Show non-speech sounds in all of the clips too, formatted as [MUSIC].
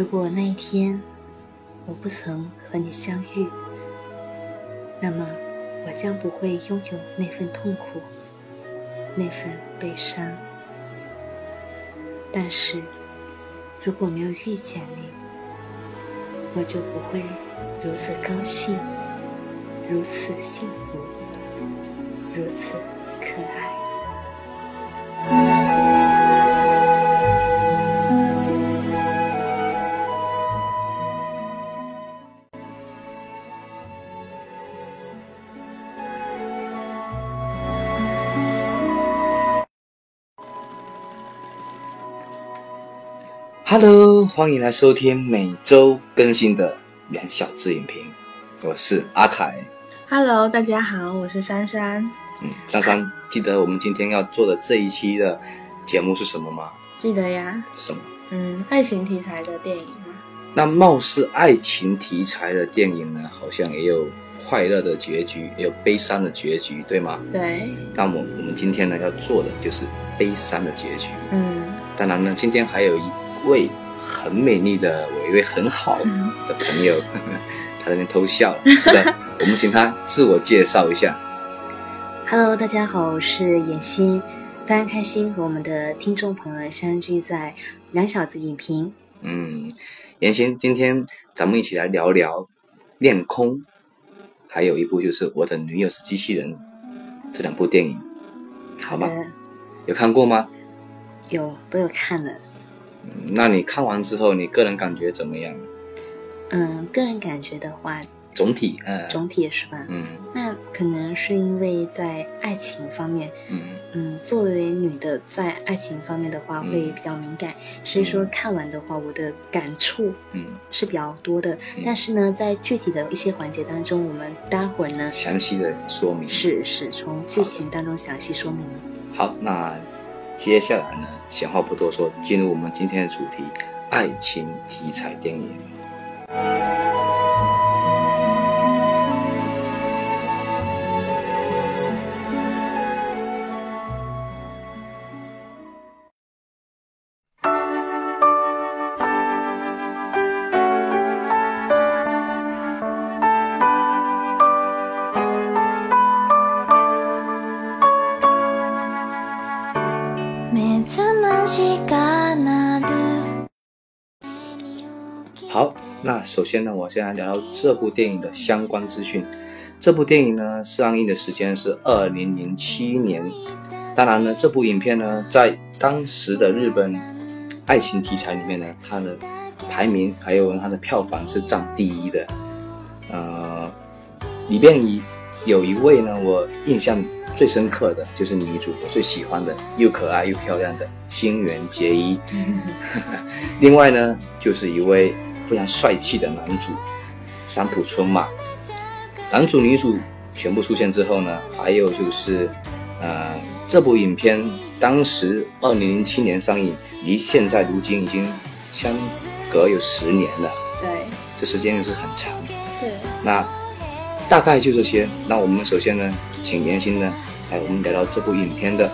如果那一天我不曾和你相遇，那么我将不会拥有那份痛苦，那份悲伤。但是如果没有遇见你，我就不会如此高兴，如此幸福，如此可爱。Hello，欢迎来收听每周更新的两小字影评，我是阿凯。Hello，大家好，我是珊珊。嗯，珊珊，记得我们今天要做的这一期的节目是什么吗？记得呀，什么？嗯，爱情题材的电影嘛。那貌似爱情题材的电影呢，好像也有快乐的结局，也有悲伤的结局，对吗？对，那么我们今天呢要做的就是悲伤的结局。嗯，当然呢，今天还有一位很美丽的，我一位很好的朋友，[LAUGHS] 他在那边偷笑。[LAUGHS] 是的，我们请他自我介绍一下。Hello，大家好，我是妍欣，非常开心和我们的听众朋友相聚在两小子影评。嗯，妍欣，今天咱们一起来聊聊《恋空》，还有一部就是《我的女友是机器人》这两部电影，好吗？呃，有看过吗？有都有看了。嗯那你看完之后，你个人感觉怎么样？嗯，个人感觉的话，总体，嗯，总体是吧？嗯那可能是因为在爱情方面，嗯嗯，作为女的在爱情方面的话嗯会比较敏感，所以说看完的话，我的感触嗯，是比较多的。嗯但是呢，在具体的一些环节当中，我们待会儿呢详细的说明。是是从剧情当中详细说明。好，那接下来呢，闲话不多说，进入我们今天的主题——爱情题材电影。首先呢，我先来聊聊这部电影的相关资讯。这部电影呢，上映的时间是二零零七年。当然呢，这部影片呢，在当时的日本爱情题材里面呢，它的排名还有它的票房是占第一的。呃，里边一有一位呢，我印象最深刻的就是女主，我最喜欢的，又可爱又漂亮的新垣结衣。[LAUGHS] 另外呢，就是一位非常帅气的男主山浦春马。男主女主全部出现之后呢，还有就是，呃，这部影片当时二零零七年上映，离现在如今已经相隔有十年了，对，这时间也是很长。是，那大概就这些。那我们首先呢，请妍心呢，来我们聊聊这部影片的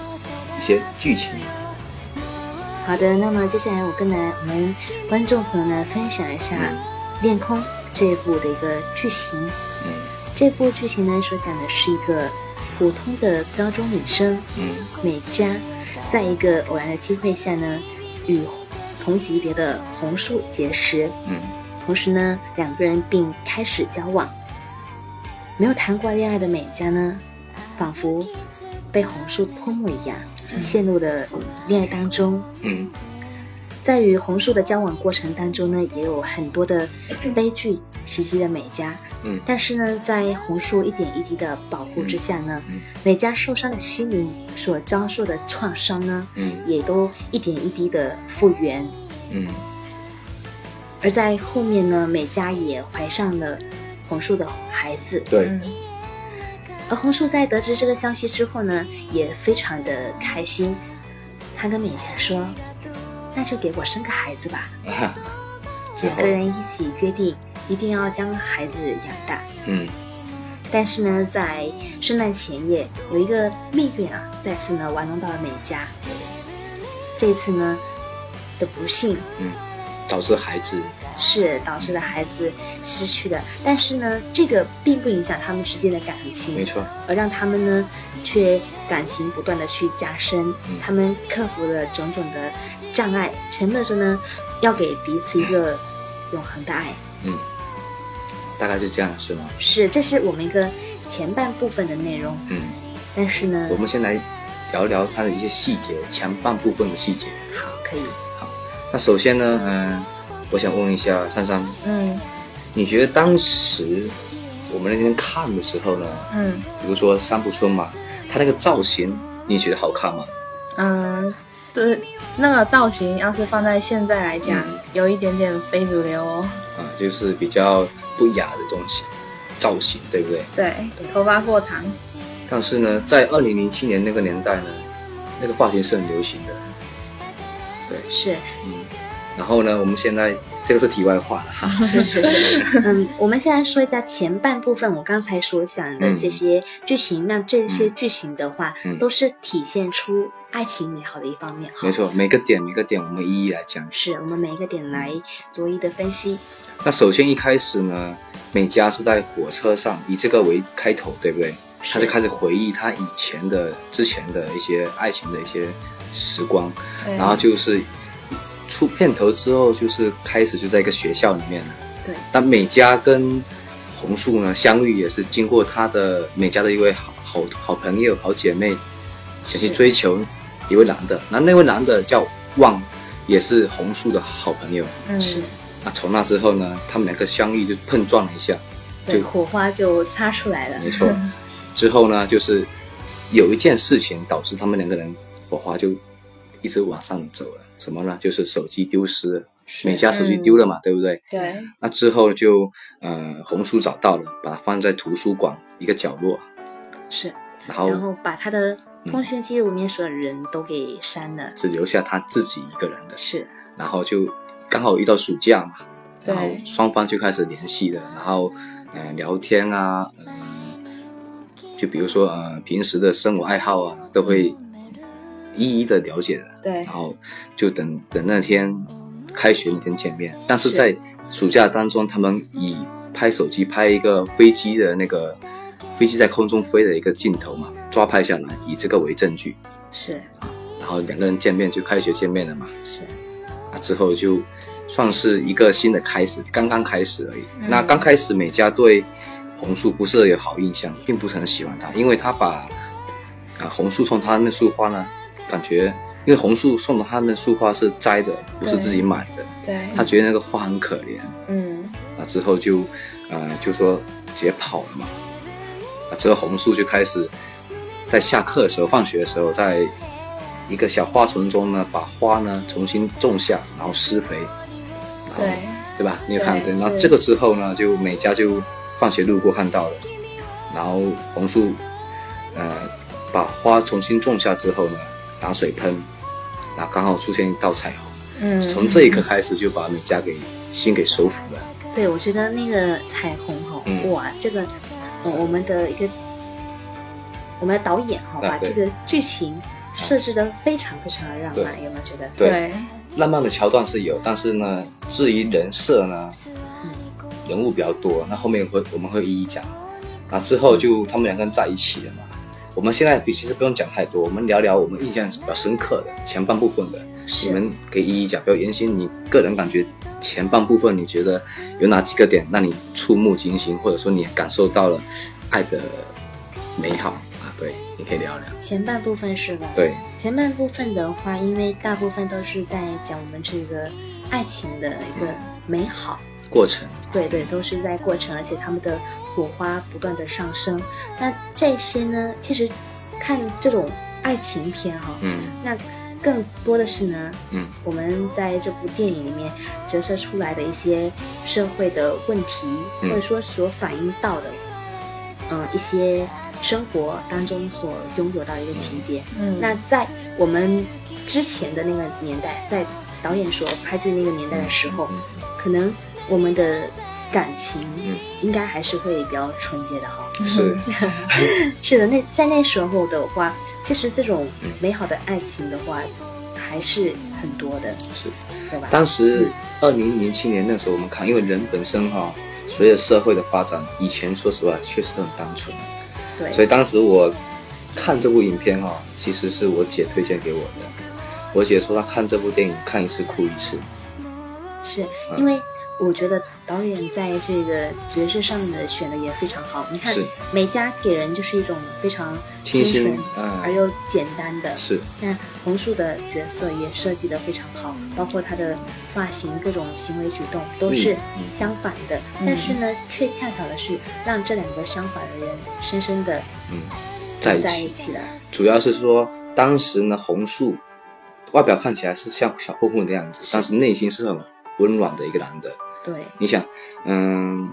一些剧情。好的，那么接下来我跟来我们观众朋友呢分享一下嗯《恋空》这一部的一个剧情。嗯。这部剧情呢所讲的是一个普通的高中女生嗯。美嘉，在一个偶然的机会下呢，与同级别的红树结识，嗯。同时呢，两个人并开始交往。没有谈过恋爱的美嘉呢，仿佛被红树吞没一样，陷入的恋爱当中。嗯在与红树的交往过程当中呢，也有很多的悲剧袭击了美嘉。嗯但是呢，在红树一点一滴的保护之下呢，嗯美嘉受伤的心灵所遭受的创伤呢，嗯也都一点一滴的复原。嗯而在后面呢，美嘉也怀上了红树的孩子。对，嗯，而红树在得知这个消息之后呢，也非常的开心。他跟美嘉说：“那就给我生个孩子吧。啊，”两个，人一起约定，一定要将孩子养大。嗯但是呢，在圣诞前夜，有一个命运啊，再次呢玩弄到了美嘉。这次呢的不幸，嗯，导致孩子是导致了孩子失去的。但是呢，这个并不影响他们之间的感情，没错，而让他们呢，却感情不断的去加深。嗯他们克服了种种的障碍，承诺着呢，要给彼此一个永恒的爱。嗯，大概是这样是吗？是，这是我们一个前半部分的内容。嗯，但是呢我，们先来聊聊它的一些细节，前半部分的细节。好，可以。好那首先呢，嗯、我想问一下珊珊，嗯你觉得当时我们那天看的时候呢，嗯比如说三浦春马，他那个造型，你觉得好看吗？嗯，对，那个造型要是放在现在来讲，嗯有一点点非主流哦。啊，就是比较不雅的这种造型，对不对？对，头发过长。但是呢，在二零零七年那个年代呢，那个发型是很流行的。对，是嗯，然后呢，我们现在这个是题外话了哈。是 [LAUGHS] 是是，[LAUGHS] 嗯，我们现在说一下前半部分，我刚才所讲的这些剧情。那这些剧情的话，嗯都是体现出爱情美好的一方面。哈没，错，每个点每个点我们一一来讲。是我们每一个点来逐一的分析。那首先一开始呢，美嘉是在火车上，以这个为开头，对不对？他就开始回忆他以前的、之前的一些爱情的一些时光，然后就是出片头之后，就是开始就在一个学校里面了。对，那美嘉跟红树呢相遇也是经过她的美嘉的一位好好好朋友、好姐妹，想去追求一位男的，那那位男的叫旺，也是红树的好朋友。嗯是那从那之后呢，他们两个相遇就碰撞了一下，对，就火花就擦出来了。没错。[LAUGHS] 之后呢，就是有一件事情导致他们两个人火花就一直往上走了。什么呢？就是手机丢失了，美嘉手机丢了嘛，对不对？对，那之后就呃红书找到了，把它放在图书馆一个角落，是，然后然后把他的嗯通讯记录里面所有人都给删了。只留下他自己一个人的。是，然后就刚好遇到暑假嘛，然后双方就开始联系了，然后呃聊天啊，嗯、就比如说呃平时的生活爱好啊，都会一一的了解的，对。然，后就等等那天开学那天见面，但是是。在暑假当中，他们以拍手机拍一个飞机的那个飞机在空中飞的一个镜头嘛，抓拍下来，以这个为证据，是，然后两个人见面就开学见面了嘛。是，啊，之后就算是一个新的开始，刚刚开始而已。嗯。那刚开始美嘉对红树不是有好印象，并不是很喜欢他，因为他把啊红树送他那束花呢，感觉因为红树送的他那束花是摘的，不是自己买的，对，他觉得那个花很可怜，嗯，啊之后就呃就说直接跑了嘛。啊之后红树就开始在下课的时候、放学的时候，在一个小花丛中呢，把花呢重新种下，然后施肥，然后对，对吧？你有看对对？然后这个之后呢，就每家就放学路过看到了，然后红树呃把花重新种下之后呢，打水喷，然后刚好出现一道彩虹，嗯，从这一刻开始就把美嘉给心给收服了。对，我觉得那个彩虹哈、嗯哇，这个，呃，我们的一个，我们的导演哈、把这个剧情设置的非常非常的浪漫，有没有觉得？对对，浪漫的桥段是有，但是呢，至于人设呢，嗯人物比较多，那后面会我们会一一讲。那之后就他们两个人在一起了嘛。我们现在其实不用讲太多，我们聊聊我们印象比较深刻的前半部分的，是你们可以一一讲。比如妍希，你个人感觉前半部分你觉得有哪几个点让你触目惊心，或者说你感受到了爱的美好啊？对，你可以聊聊。前半部分是吧？。对，前半部分的话，因为大部分都是在讲我们这个爱情的一个美好，过程，对对，都是在过程，而且他们的火花不断的上升。那这些呢，其实看这种爱情片哈、嗯。那更多的是呢，嗯，我们在这部电影里面折射出来的一些社会的问题，嗯。或者说所反映到的，嗯、一些生活当中所拥有到的一个情节。嗯，那在我们之前的那个年代，在导演所拍剧那个年代的时候，嗯。可能我们的感情嗯应该还是会比较纯洁的哈。是，[LAUGHS] [LAUGHS] 是的，那在那时候的话，其实这种嗯美好的爱情的话，还是很多的。是，对吧？当时二零零七年那时候我们看，因为人本身哈、随着社会的发展，以前说实话确实都很单纯，对，所以当时我看这部影片哈、其实是我姐推荐给我的。我姐说她看这部电影看一次哭一次，是嗯因为我觉得导演在这个角色上面的选的也非常好。你看美嘉给人就是一种非常清新纯嗯而又简单的，是那红树的角色也设计的非常好，包括他的发型、各种行为举动都是相反的，但是呢，却恰巧的是让这两个相反的人深深的嗯在一。起了。主要是说当时呢，红树外表看起来是像小混混的样子，但是内心是很温暖的一个男的。对，你想，嗯，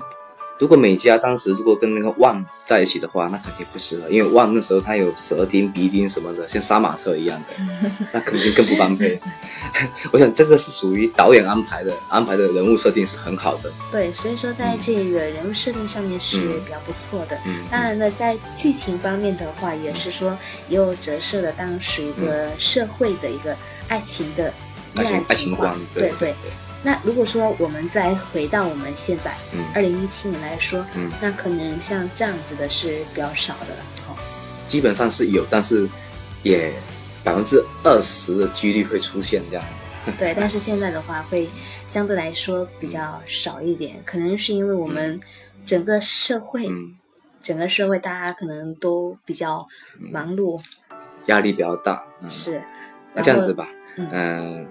如果美嘉当时如果跟那个旺在一起的话，那肯定不适合，因为旺那时候他有舌钉、鼻钉什么的，像杀马特一样的，[LAUGHS] 那肯定更不般配。[LAUGHS] 我想这个是属于导演安排的，安排的人物设定是很好的。对，所以说在这个人物设定上面是嗯比较不错的。嗯，当然呢，在剧情方面的话，也是说也有折射了当时一个社会的一个爱情的爱情爱情观，对对对。那如果说我们再回到我们现在嗯二零一七年来说，嗯，那可能像这样子的是比较少的了。哦，基本上是有，但是也百分之二十的几率会出现这样。[LAUGHS] 对，但是现在的话会相对来说比较少一点，[LAUGHS] 可能是因为我们整个社会，嗯，整个社会大家可能都比较忙碌，压力比较大。嗯，是。那这样子吧，嗯嗯、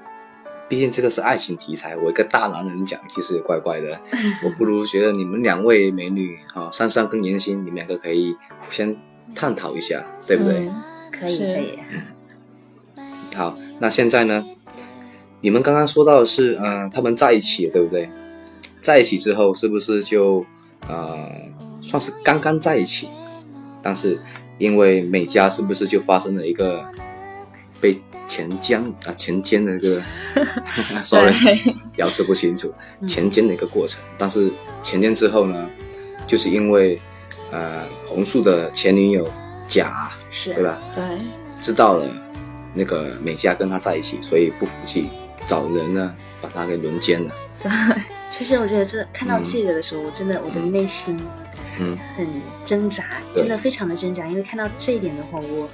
毕竟这个是爱情题材，我一个大男人讲，其实也怪怪的。[LAUGHS] 我不如觉得你们两位美女啊，珊珊跟妍希，你们两个可以互相探讨一下，对不对？嗯可以可以，[LAUGHS] 好，那现在呢？你们刚刚说到的是，嗯、他们在一起，对不对？在一起之后，是不是就呃，算是刚刚在一起？但是因为美嘉是不是就发生了一个被强奸啊强奸的一个，[LAUGHS] [LAUGHS] sorry，对 [LAUGHS] 咬字不清楚，嗯强奸的一个过程。但是强奸之后呢，就是因为呃红树的前女友甲，是对吧？对，知道了那个美嘉跟他在一起，所以不服气，找人呢把他给轮奸了。对其实我觉得这看到嗯这个的时候，我真的我的内心嗯，很挣扎，对真的非常的挣扎，因为看到这一点的话，我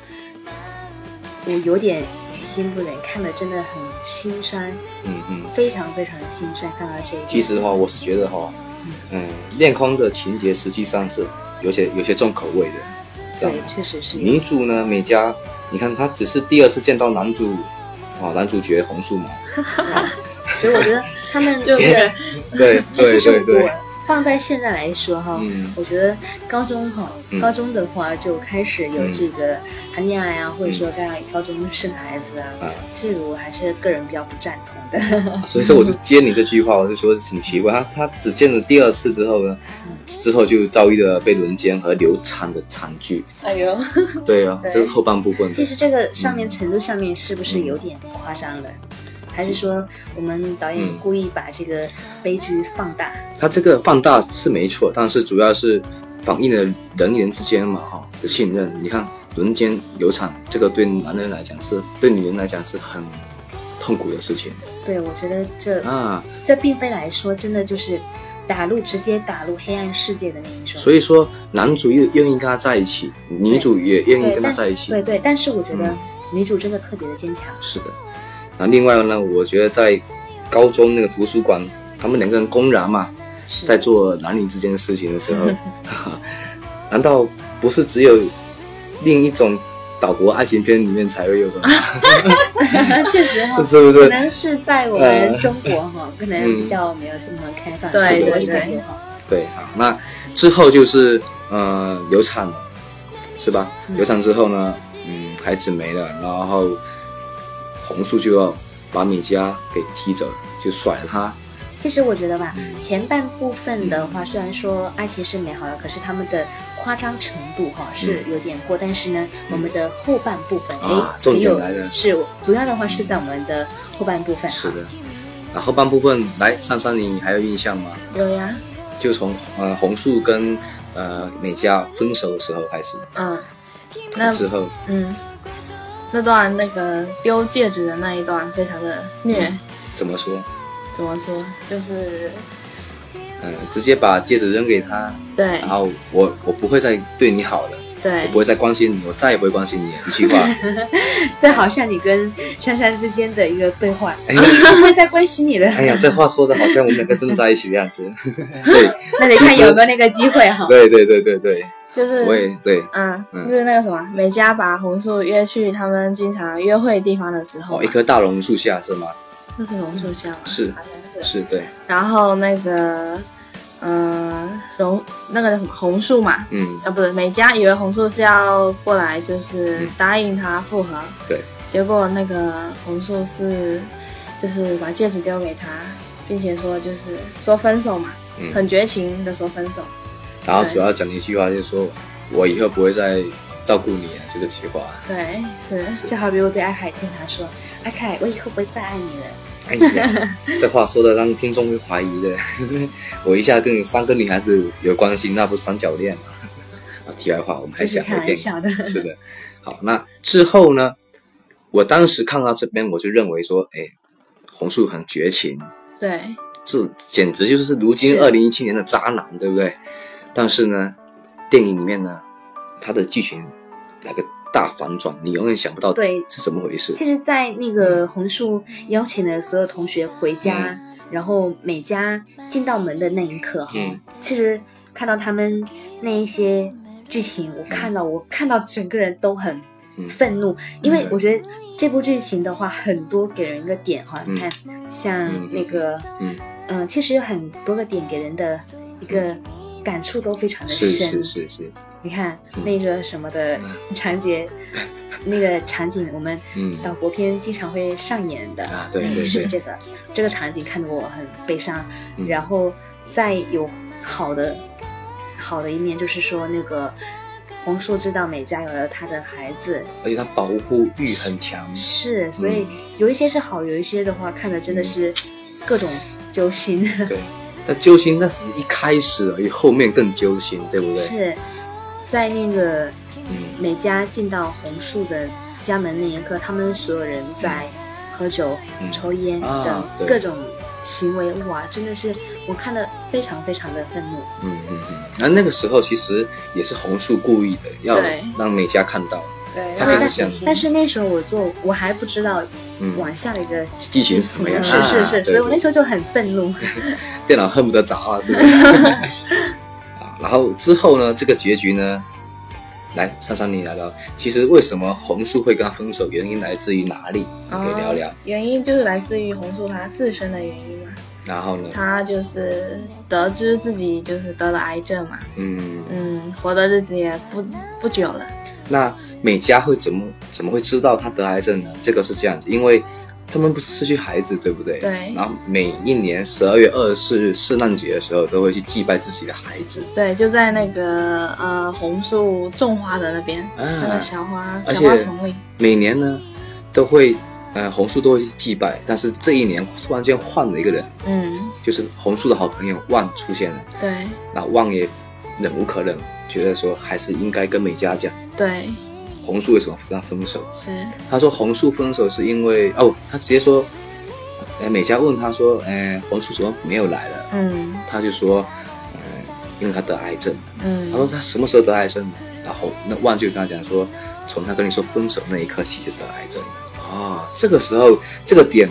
我有点于心不忍，看的真的很心酸，嗯嗯。非常非常的心酸。看到这一，其实的话，我是觉得哈，嗯，恋空的情节实际上是有些有些重口味的，这样。对，确实是。女主呢，美嘉，你看她只是第二次见到男主，哦，男主角红树嘛，[LAUGHS] 所以我觉得他们 [LAUGHS] 就这个对对对对。我，放在现在来说哈，嗯。我觉得高中哈，嗯。高中的话就开始有嗯这个谈恋爱啊，或者说在高中生孩子啊，啊，这个我还是个人比较不赞同的。所以说我就接你这句话，我就说挺奇怪，他他只见了第二次之后呢，之后就遭遇了被轮奸和流产的惨剧，哎呦，对啊，[LAUGHS] 对。这是后半部分，其实这个上面程度上面是不是有点夸张了？还是说我们导演嗯故意把这个悲剧放大？他这个放大是没错，但是主要是反映了人与人之间嘛哈的信任。你看轮奸流产，这个对男人来讲是，对女人来讲是很痛苦的事情对，我觉得这啊。这并非来说真的就是打入直接打入黑暗世界的那一种。所以说，男主又愿意跟他在一起，女主也愿意跟他在一起。对对，但是我觉得嗯女主真的特别的坚强。是的。那另外呢，我觉得在高中那个图书馆，他们两个人公然嘛，在做男女之间的事情的时候，[LAUGHS] [LAUGHS] 难道不是只有另一种岛国爱情片里面才会有的吗？[LAUGHS] 确实哈，是不是？可能是在我们呃中国哈，可能比较没有这么开放。对对对对，好，那之后就是呃流产了，是吧？嗯流产之后呢，嗯，孩子没了，然后红树就要把米迦给踢走，就甩了他。其实我觉得吧，嗯。前半部分的话，虽然说爱情是美好的，可是他们的夸张程度哈是有点过。但是呢，我们的后半部分，哎、重点来了。是主要的话是在我们的后半部分。是的，那后半部分来，珊珊你还有印象吗？有呀，就从呃红树跟呃美嘉分手的时候开始，嗯，那之后。嗯，那段那个丢戒指的那一段非常的虐，怎么说？怎么说？就是嗯，直接把戒指扔给他，对然后我我不会再对你好了，对我不会再关心你，我再也不会关心你。一句话，[LAUGHS] 这好像你跟珊珊之间的一个对话，哎呀不会再关心你了。哎呀，这话说的好像我们两个真的在一起的样子。[LAUGHS] 对那得看有没有那个机会哈。对对对对对，就是我也对。嗯，嗯就是那个什么，美嘉把红树约去他们经常约会地方的时候哦，一棵大榕树下是吗？那是榕树下吗？是好像是。是，对，然后那个，嗯、榕那个叫什么红树嘛，嗯，啊，不是美嘉以为红树是要过来，就是嗯答应他复合，对，结果那个红树是就是把戒指丢给他，并且说就是说分手嘛，嗯很绝情的说分手，然后主要讲的一句话就是说，我以后不会再照顾你了，就这句话。对，是，就好比我对阿凯经常说：“阿凯，我以后不会再爱你了。哎呀，这话说的让听众会怀疑的。[LAUGHS] 我一下跟三个女孩子有关系，那不是三角恋吗？[LAUGHS] 啊，题外话，我们”还这是开讲回电玩笑的。是的，好，那之后呢？我当时看到这边，我就认为说，哎，红树很绝情，对，这简直就是如今二零一七年的渣男，对不对？但是呢，电影里面呢，它的剧情来个大反转，你永远想不到对。是怎么回事。其实，在那个红树邀请了所有同学回家，嗯然后每家进到门的那一刻，哈、嗯。其实看到他们那一些剧情，我看到、我看到整个人都很嗯愤怒，因为我觉得这部剧情的话，很多给人一个点哈，嗯。你看像嗯。那个，嗯。嗯、其实有很多个点给人的一个感触都非常的深，是是是，你看嗯那个什么的场景，[LAUGHS] 那个场景，我们嗯。岛国片经常会上演的，啊对对对。是这个这个场景看得我很悲伤。嗯。然后再有好的好的一面，就是说那个红树知道美嘉有了他的孩子，而且他保护欲很强。是，所嗯以有一些是好，有一些的话看的真的是各种揪心。对，那揪心那只是一开始而已，后面更揪心，对不对？是在那个嗯美嘉进到红树的家门那一刻，他们所有人在喝酒、嗯抽烟啊等对各种行为，哇，真的是我看的非常非常的愤怒。嗯嗯嗯。那那个时候其实也是红树故意的，要让美嘉看到，对，他让他就是想但是那时候我做，我还不知道嗯，往下的一个剧情是什么样是是是，所以我那时候就很愤怒。[LAUGHS] 电脑恨不得砸了，是不是？[LAUGHS] 啊，然后之后呢，这个结局呢，来珊珊你聊聊，其实为什么红树会跟他分手，原因来自于哪里？可以聊聊。哦。原因就是来自于红树他自身的原因嘛，然后呢，他就是得知自己就是得了癌症嘛，嗯，嗯，活的日子也不不久了，那美嘉会怎么怎么会知道他得癌症呢？这个是这样子，因为他们不是失去孩子，对不对？对然后每一年十二月二十四日圣诞节的时候，都会去祭拜自己的孩子。对，就在那个呃红树种花的那边，那啊个，小花小花丛里，每年呢都会，呃，红树都会去祭拜，但是这一年突然间换了一个人，嗯，就是红树的好朋友旺出现了。对那旺也忍无可忍，觉得说还是应该跟美嘉讲，对红树为什么跟他分手？是，他说红树分手是因为哦，他直接说，呃，美嘉问他说，呃，红树怎么没有来了？嗯他就说，呃，因为他得癌症。嗯他说他什么时候得癌症？然后那万就跟他讲说，从他跟你说分手那一刻起就得癌症了。哦，这个时候这个点，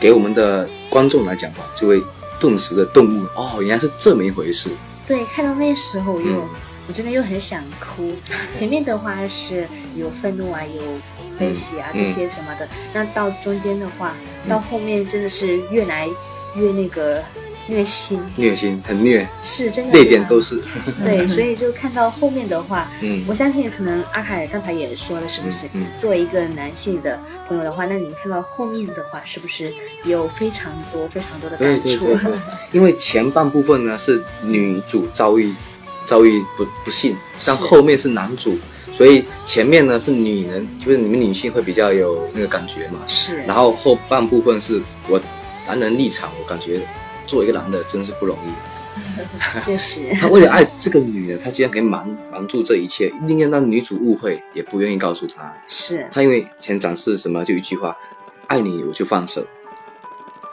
给我们的观众来讲吧，就会顿时的顿悟，哦，原来是这么一回事。对，看到那时候我又、嗯我真的又很想哭。[LAUGHS] 前面的话是有愤怒啊，有悲喜啊、嗯这些什么的，那到中间的话，到后面真的是越来越那个虐心，虐心，很虐，是真的泪点都是。对，所以就看到后面的话，嗯我相信可能阿凯刚才也说了，是不是？嗯嗯作为一个男性的朋友的话，那你看到后面的话，是不是有非常多非常多的感触？对对对，因为前半部分呢是女主遭遇遭遇不不幸，但后面是男主，所以前面呢是女人，就是你们女性会比较有那个感觉嘛。是，然后后半部分是我男人立场，我感觉做一个男的真是不容易。[LAUGHS] 确实，[LAUGHS] 他为了爱这个女人，他竟然可以瞒瞒住这一切，宁愿让女主误会，也不愿意告诉她。是他因为前展示什么就一句话，爱你我就放手，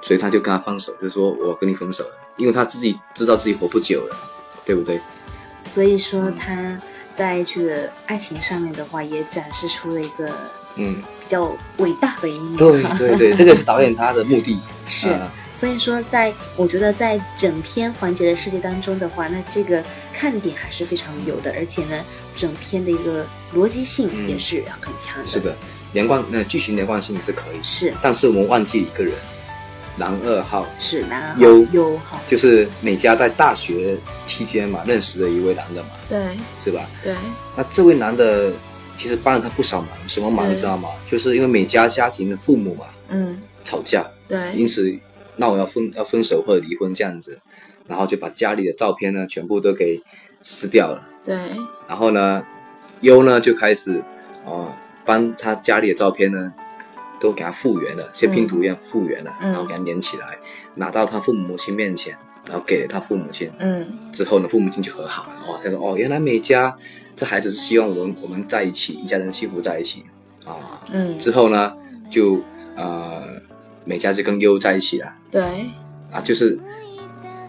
所以他就跟他放手，就说我跟你分手了，因为他自己知道自己活不久了，对不对？所以说他在这个爱情上面的话，也展示出了一个嗯，比较伟大的一面。对对对，这个是导演 [LAUGHS] 他的目的。是啊所以说在，我觉得在整篇环节的设计当中的话，那这个看点还是非常有的，而且呢，整篇的一个逻辑性嗯也是很强的。是，的，连贯那剧情连贯性是可以，是但是我们忘记一个人，男二号。是男优优好，就是美嘉在大学期间嘛认识的一位男的嘛，对。是吧？对，那这位男的其实帮了他不少忙，什么忙你知道吗？就是因为美嘉家庭的父母嘛嗯。吵架，对。因此那我要分要分手或者离婚这样子，然后就把家里的照片呢全部都给撕掉了。对。然后呢，优呢就开始哦、帮他家里的照片呢都给他复原了，像拼图一样复原了，嗯然后给他粘起来，拿到他父母亲面前，然后给了他父母亲。嗯之后呢，父母亲就和好了。哦，他说哦，原来美嘉这孩子是希望我们我们在一起，一家人幸福在一起啊。嗯之后呢，就呃，美嘉就跟优在一起了对啊，就是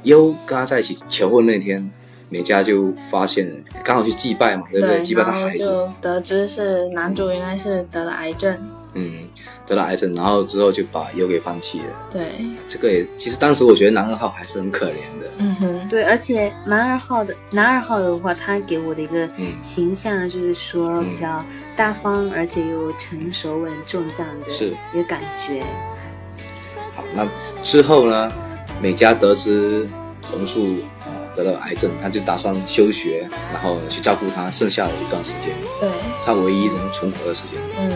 优跟他在一起求婚那天，美嘉就发现了，刚好去祭拜嘛，对不对？祭拜他孩子，就得知是男主原来是得了癌症，嗯，得了癌症，然后之后就把优给放弃了。对，这个也其实当时我觉得男二号还是很可怜的，嗯哼，对，而且男二号的男二号的话，他给我的一个嗯。形象就是说嗯。比较大方，而且又成熟稳重这样的一个感觉。好，那之后呢，美嘉得知红树呃得了癌症，他就打算休学，然后去照顾他剩下的一段时间，对，他唯一能存活的时间。嗯。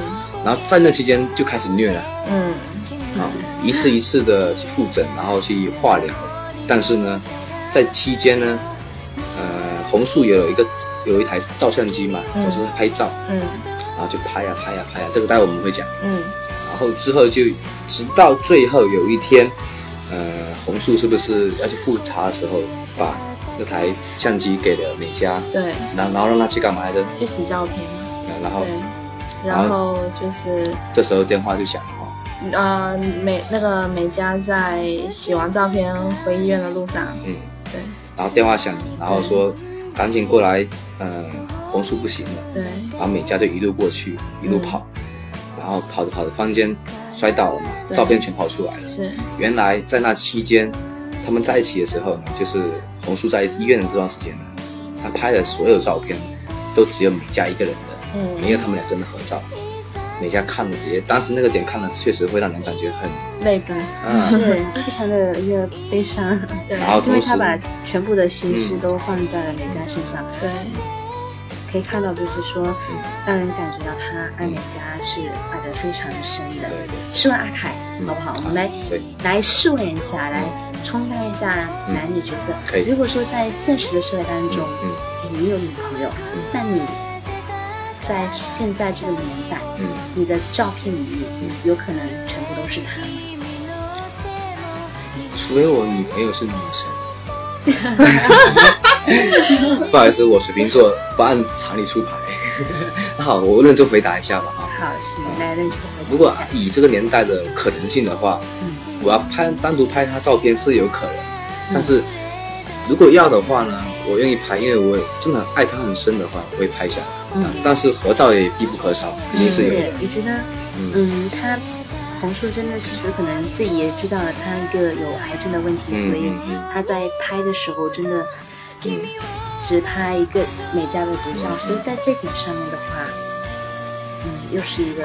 然后在那期间就开始虐了。嗯。啊，一次一次的去复诊，然后去化疗。但是呢，在期间呢，呃，红树也有一个有一台照相机嘛，嗯。总是拍照，嗯。然后就拍呀、拍呀、拍呀、这个待会我们会讲。嗯。然后之后就直到最后有一天，呃，红树是不是要去复查的时候，把那台相机给了美嘉，对，然后然后让他去干嘛来着？去洗照片。然后，然后就是这时候电话就响了哦，呃美那个美嘉在洗完照片回医院的路上，嗯，对。然后电话响，然后说赶紧过来，嗯，红树不行了，对。然后美嘉就一路过去，一路跑，然后跑着跑着突然间摔倒了嘛，照片全跑出来了。是，原来在那期间，他们在一起的时候呢，就是红树在医院的这段时间呢，他拍的所有照片都只有美嘉一个人的，没嗯，有他们两个人的合照。美嘉看了直接，当时那个点看了，确实会让人感觉很泪奔，嗯，是。非常的一个悲伤，对。然后同时因为他把全部的心思嗯都放在了美嘉身上，对。可以看到就是说，嗯。让人感觉到他爱美嘉是爱得非常深的。对。对，试问阿凯，嗯。好不好？我们来对，来试问一下，来冲淡一下男女角色。可以如果说在现实的社会当中，嗯你有女朋友，嗯那你在现在这个年代，嗯，你的照片里面嗯有可能全部都是她？除非我女朋友是女生。[LAUGHS] 不好意思，我水瓶座不按常理出牌。那 [LAUGHS] 好，我认真回答一下吧哈。好，是来认真。如果以这个年代的可能性的话，嗯。我要拍单独拍他照片是有可能，但是如果要的话呢，我愿意拍，因为我真的爱他很深的话，我会拍下来。嗯。啊但是合照也必不可少，是有。的。我觉得，嗯。嗯，他红树真的是说可能自己也知道了他一个有癌症的问题，嗯所以他在拍的时候真的，嗯，只拍一个美嘉的独照，所以在这点上面的话，嗯，又是一个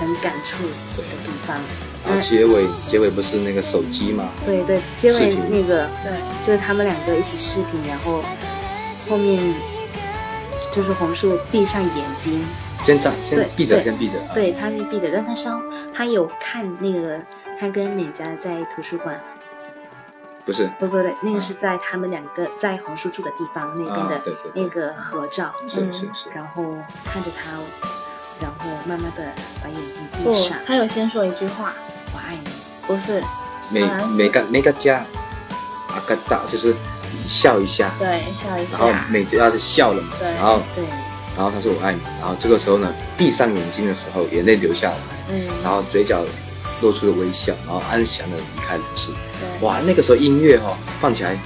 很感触的地方。然后结尾结尾不是那个手机吗？对对，结尾那个对就是他们两个一起视频，然后后面就是红树闭上眼睛，先长，先闭着，先闭着。啊，对，他是闭着，但他稍他有看那个他跟美嘉在图书馆，不是，不不对，那个是在他们两个在红树住的地方那边的啊对对对那个合照，嗯是是是。然后看着他，然后慢慢的把眼睛闭上，，他有先说一句话，我爱你。不是，每每个每个家，啊个大就是笑一下，对，笑一下。然后下，美嘉就笑了嘛，对然后对，然后他说我爱你，然后这个时候呢，闭上眼睛的时候，眼泪流下来，嗯，然后嘴角露出了微笑，然后安详的离开人世。对，哇，那个时候音乐哈、放起来，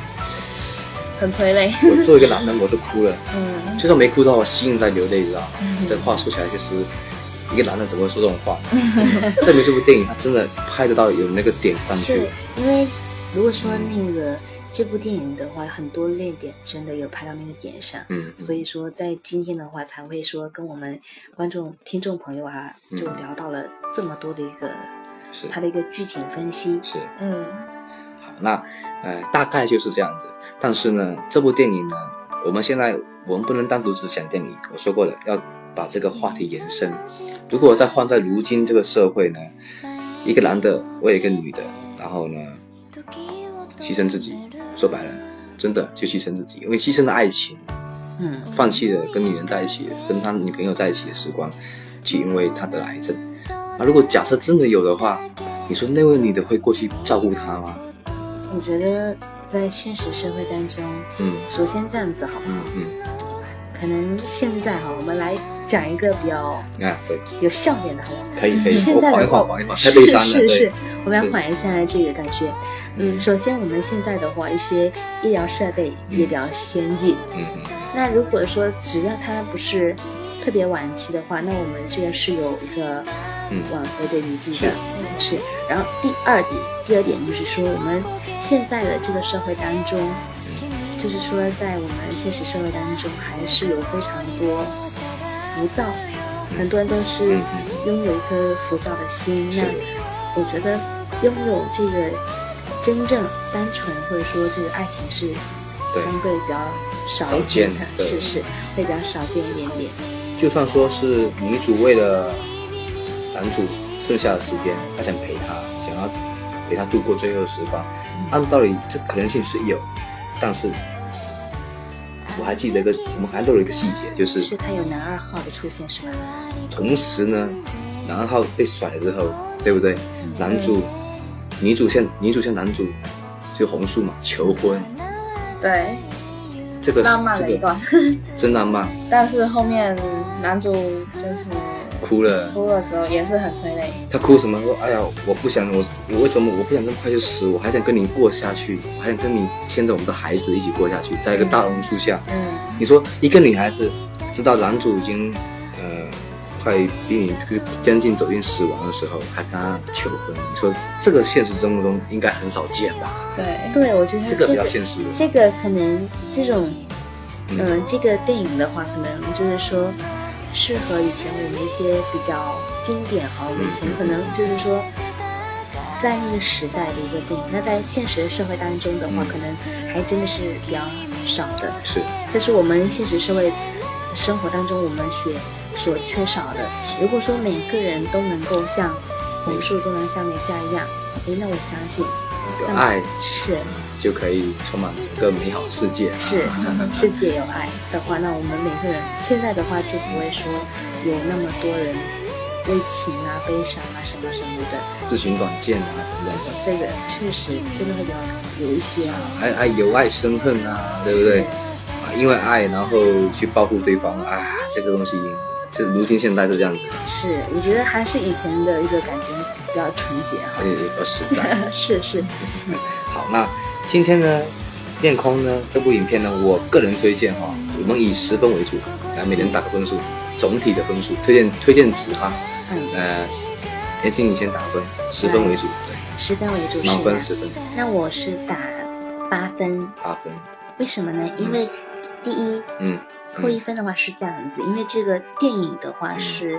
很催泪。[LAUGHS] 我作为一个男人我都哭了，嗯，就算没哭到，我心在流泪，你知道吗？这话说起来就是。一个男人怎么会说这种话？证 [LAUGHS] 明这部电影他真的拍得到有那个点上去是。因为如果说那个这部电影的话，很多泪点真的有拍到那个点上，嗯，所以说在今天的话才会说跟我们观众、听众朋友啊，嗯就聊到了这么多的一个是它的一个剧情分析。是嗯，好，那呃大概就是这样子。但是呢，这部电影呢，我们现在我们不能单独只讲电影，我说过了，要把这个话题延伸。如果再换在如今这个社会呢，一个男的为了一个女的，然后呢牺牲自己，说白了，真的就牺牲自己，因为牺牲了爱情，嗯，放弃了跟女人在一起、跟他女朋友在一起的时光，去因为他得了癌症。那如果假设真的有的话，你说那位女的会过去照顾他吗？我觉得在现实社会当中，嗯首先这样子好不好？嗯嗯，可能现在哈，我们来讲一个比较啊对，有笑点的，好不好？可以可以，现在的话缓缓一缓，太悲伤了，是是，我们要缓一下这个感觉。嗯，首先我们现在的话，一些医疗设备也比较先进。嗯嗯那如果说只要它不是特别晚期的话，那我们这个是有一个嗯挽回的余地是的。嗯是。然后第二点，第二点就是说，我们现在的这个社会当中，就是说在我们现实社会当中，还是有非常多浮躁，很多人都是拥有一颗浮躁的心。那我觉得拥有这个真正单纯或者说这个爱情是相对比较少见的，对是是会比较少见一点点。就算说是女主为了男主剩下的时间，他想陪他，想要陪他度过最后的时光，按道理这可能性是有，但是我还记得一个，我们还漏了一个细节，就是是他有男二号的出现是吧？同时呢，男二号被甩了之后，对不对？男主、女主向女主向男主就红树嘛求婚，对，这个浪漫这个的一段。真浪漫，[LAUGHS] 但是后面男主就是哭了。哭的时候也是很催泪。他哭什么？说哎呀，我不想我我为什么我不想这么快就死？我还想跟你过下去，我还想跟你牵着我们的孩子一起过下去，在一个大榕树下。嗯，你说一个女孩子知道男主已经呃快濒临将近走进死亡的时候，还跟他求婚，你说这个现实生活中应该很少见吧？对，对，我觉得这个比较现实。这个可能这种，嗯嗯、这个电影的话，可能就是说适合以前我们一些比较经典哈，我们以前嗯可能就是说。在那个时代的一个电影，那在现实社会当中的话，嗯可能还真的是比较少的。是这是我们现实社会生活当中我们所所缺少的。如果说每个人都能够像红树都能像美嘉一样，诶，那我相信有爱是就可以充满整个美好世界。是世界有爱的话，那我们每个人现在的话就不会说有那么多人为情啊、悲伤啊什么什么的。自寻短见啊等等，这个确实真的会比较有一些啊，还还有爱生恨啊，对不对？啊，因为爱然后去报复对方啊，这个东西，就如今现代是这样子，是，我觉得还是以前的一个感觉比较纯洁哈。也比较实在。是 [LAUGHS] 是，[LAUGHS] 好，那今天呢，恋空呢这部影片呢，我个人推荐哈、我们以十分为主，来每人打个分数，总体的分数，推荐推荐值哈，嗯，呃，田静你先打分，十分为主，对，十分为主是满分十分，那我是打八分，八分，为什么呢？因为第一，嗯，扣一分的话是这样子，因为这个电影的话是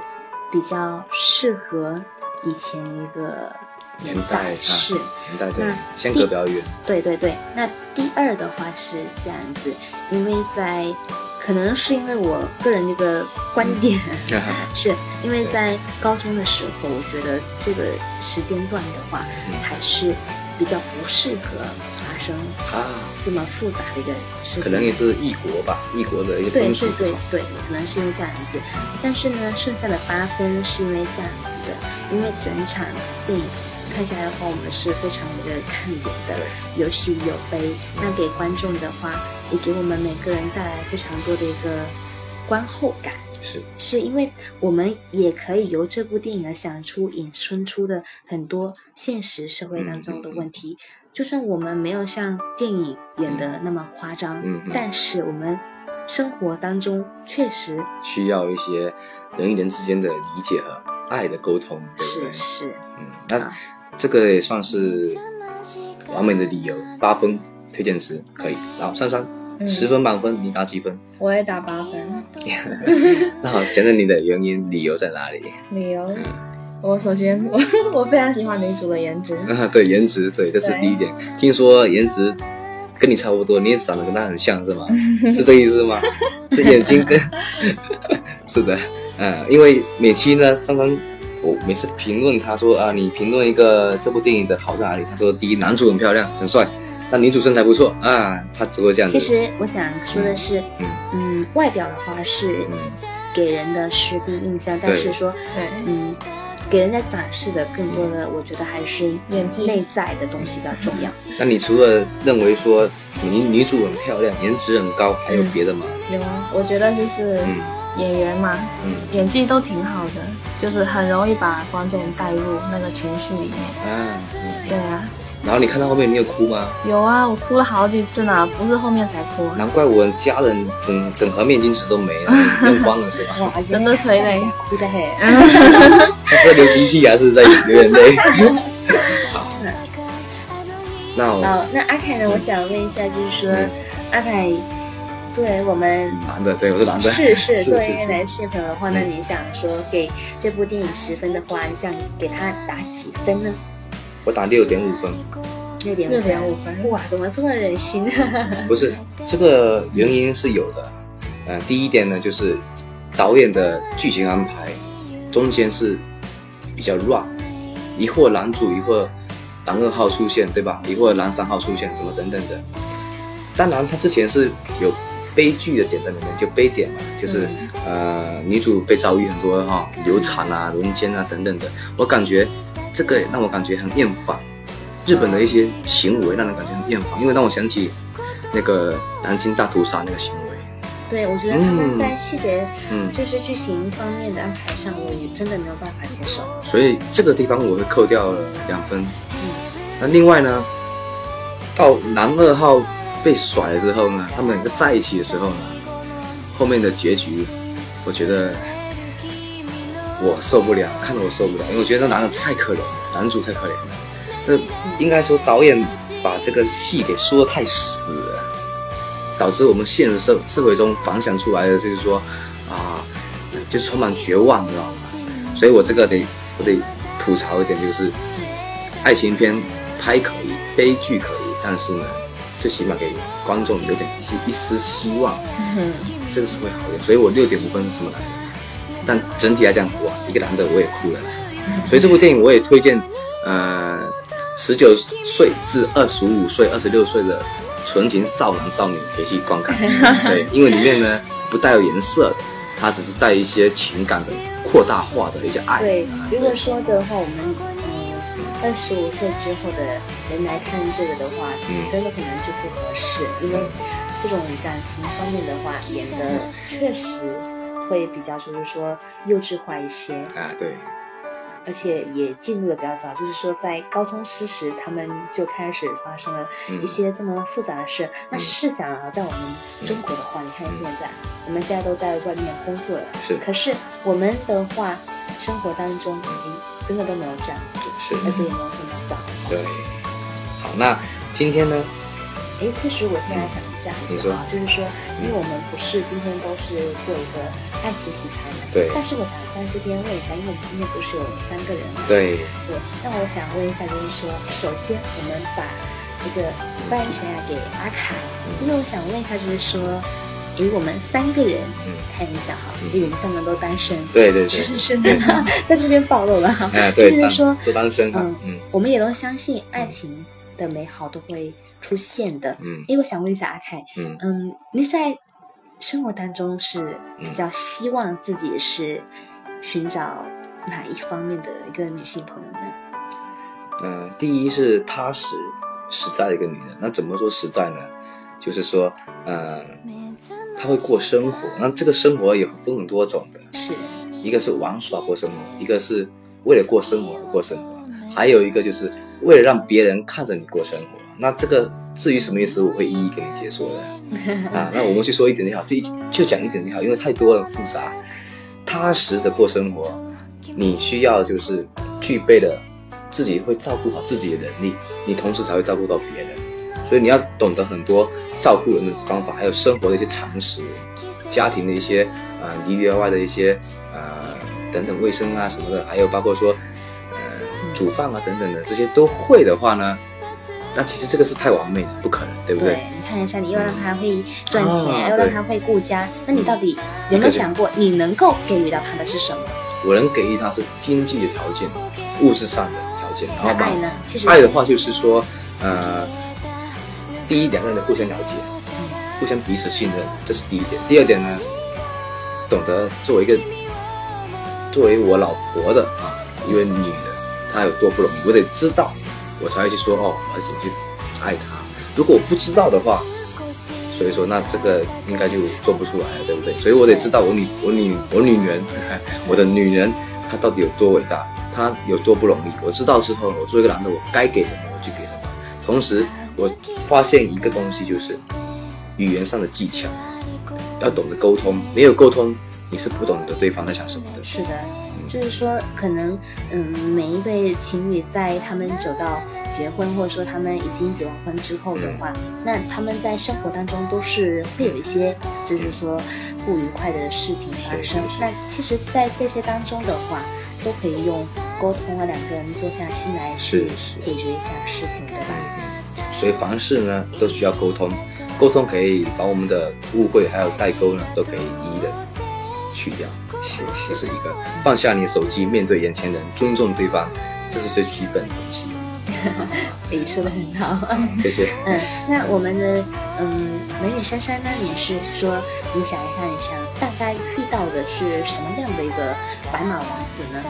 比较适合以前一个年年代啊是，年代对那，相隔比较远，对对对。那第二的话是这样子，因为在可能是因为我个人的一个观点，[LAUGHS] [LAUGHS] 是因为在高中的时候，我觉得这个时间段的话，嗯还是比较不适合发生啊，这么复杂的一个事情。可能也是异国吧，异国的一个对对对对，可能是因为这样子。但是呢，剩下的八分是因为这样子的，因为整场电影看下来的话，我们是非常的看点的，有喜有悲。那给观众的话，也给我们每个人带来非常多的一个观后感。是是因为我们也可以由这部电影而想出引申出的很多现实社会当中的问题。就算我们没有像电影演的那么夸张，嗯嗯但是我们生活当中确实需要一些人与人之间的理解和爱的沟通，对不对是？是嗯，那这个也算是完美的理由，八分推荐词可以。然后珊珊，嗯十分满分，你打几分？我也打八分。[LAUGHS] 那好，讲讲你的原因，理由在哪里？理由，我首先我 [LAUGHS] 我非常喜欢女主的颜值，啊，对，颜值，对，这是第一点。听说颜值跟你差不多，你也长得跟他很像，是吗？是这意思吗？是眼睛跟，[LAUGHS] 是的，嗯，因为每期呢，珊珊，我每次评论他说啊，你评论一个这部电影的好在哪里？他说第一，男主很漂亮，很帅，那女主身材不错啊，他只会这样子。其实我想说的是，嗯嗯，外表的话是嗯给人的是第一印象，但是说，嗯，给人家展示的更多的，我觉得还是内在的东西比较重要。那你除了认为说女女主很漂亮，颜值很高，还有别的吗？有啊，我觉得就是嗯演员嘛，嗯演技都挺好的，就是很容易把观众带入那个情绪里面。啊，嗯对啊，然后你看到后面你有哭吗？有啊，我哭了好几次呢，不是后面才哭。难怪我家人整整盒面巾纸都没了，[LAUGHS] 用光了是吧？哇，真的催泪哭的很。[LAUGHS] [LAUGHS] 他是流鼻涕还是在流眼泪？好，那我好，那阿凯呢？我想问一下，就是说嗯，阿凯作为我们男的，对我是男的，是是是作为一个男性朋友的话，那嗯你想说给这部电影十分的话，你想给他打几分呢？我打六点五分，六点六点五分，哇，怎么这么忍心？[LAUGHS] 不是这个原因是有的。呃，第一点呢，就是导演的剧情安排中间是比较乱，一会儿男主，一会儿男二号出现，对吧？一会儿男三号出现，怎么等等的。当然，他之前是有悲剧的点在里面，就悲点嘛，就是、呃女主被遭遇很多哈、流产啊、轮奸啊等等的。我感觉这个让我感觉很厌烦，日本的一些行为让人感觉很厌烦，因为让我想起那个南京大屠杀那个行为。对，我觉得他们在细节，嗯就是剧情方面的安排上，我也真的没有办法接受。所以这个地方我会扣掉了两分。嗯，那另外呢，到男二号被甩了之后呢，他们两个在一起的时候呢，后面的结局，我觉得我受不了，看得我受不了，因为我觉得这男的太可怜了，男主太可怜了。那应该说导演把这个戏给说的太死了，导致我们现实社社会中反响出来的就是说啊，就充满绝望，你知道吗？所以我这个得我得吐槽一点，就是爱情片拍可以，悲剧可以，但是呢，最起码给观众有点一些一丝希望，嗯，这个是会好一点。所以我六点五分是这么来的。但整体来讲，哇，一个男的我也哭了。所以这部电影我也推荐，呃，十九岁至二十五岁、二十六岁的纯情少男少女可以去观看。[LAUGHS] 对，因为里面呢不带有颜色的，它只是带一些情感的扩大化的一些爱。对，如果说的话，我们嗯二十五岁之后的人来看这个的话，嗯。真的可能就不合适，因为这种感情方面的话，演的确实会比较就是说幼稚化一些，啊，对，而且也进入的比较早，就是说在高中时时，他们就开始发生了嗯一些这么复杂的事。那嗯试想啊，在我们中国的话，你看现在，我们现在都在外面工作了，是可是我们的话，生活当中，嗯，真的都没有这样子，是，而且也没有这么早。对。好，那今天呢？哎，其实我现在想这样子啊，就是说，因为我们不是今天都是做一个爱情题材嘛，对。但是我想在这边问一下，因为我们今天不是有三个人嘛，对，对，那我想问一下，就是说，首先我们把这个发言权啊给阿凯，因为我想问一下，就是说，给我们三个人嗯。看一下哈，嗯。因为我们三个都单身，对对对，是是是，在这边暴露了哈，哎，[LAUGHS] 对，单就是说，都单身哈，嗯嗯。我们也都相信爱情的美好都会出现的。嗯因为我想问一下阿凯，嗯嗯，你在生活当中是比较希望自己是寻找哪一方面的一个女性朋友呢？呃，第一是踏实实在的一个女人。那怎么说实在呢？就是说，呃，她会过生活。那这个生活有分很多种的，是一个是玩耍过生活，一个是为了过生活而过生活，还有一个就是为了让别人看着你过生活。那这个至于什么意思，我会一一给你解说的 [LAUGHS] 啊。那我们去说一点就好，就一就讲一点就好，因为太多了复杂。踏实的过生活，你需要就是具备了自己会照顾好自己的能力，你同时才会照顾到别人。所以你要懂得很多照顾人的方法，还有生活的一些常识，家庭的一些啊里里外外的一些呃等等卫生啊什么的，还有包括说呃煮饭啊等等的这些都会的话呢，那其实这个是太完美了，不可能，对不对？你看一下，你又让他会赚钱，啊又让他会顾家，那你到底有没有想过，你能够给予到他的是什么？我能给予他是经济的条件，物质上的条件，然后爱呢？其实爱的话就是说，呃，第一，两个人的互相了解，互相彼此信任，这是第一点。第二点呢，懂得作为一个作为我老婆的啊，一位女人，她有多不容易，我得知道，我才会去说哦，我要怎么去爱她。如果我不知道的话，所以说那这个应该就做不出来了，对不对？所以我得知道我女我女我女人，[LAUGHS] 我的女人她到底有多伟大，她有多不容易。我知道之后，我作为一个男的，我该给什么我就给什么。同时，我发现一个东西就是语言上的技巧，要懂得沟通。没有沟通，你是不懂得对方在想什么的。是的，就是说，可能嗯，每一对情侣在他们走到结婚，或者说他们已经结完婚之后的话，那他们在生活当中都是会有一些，就是说不愉快的事情发生。那其实，在这些当中的话，都可以用沟通啊，两个人坐下心来去是是解决一下事情，对吧？所以凡事呢都需要沟通，沟通可以把我们的误会还有代沟呢都可以一一的去掉。是这是一个放下你手机，面对眼前人，尊重对方，这是最基本的东西。[LAUGHS] 你说的很好。[LAUGHS] 谢谢。嗯，那我们的嗯美女珊珊呢，也是说，你想一下，你想大概遇到的是什么样的一个白马王子呢？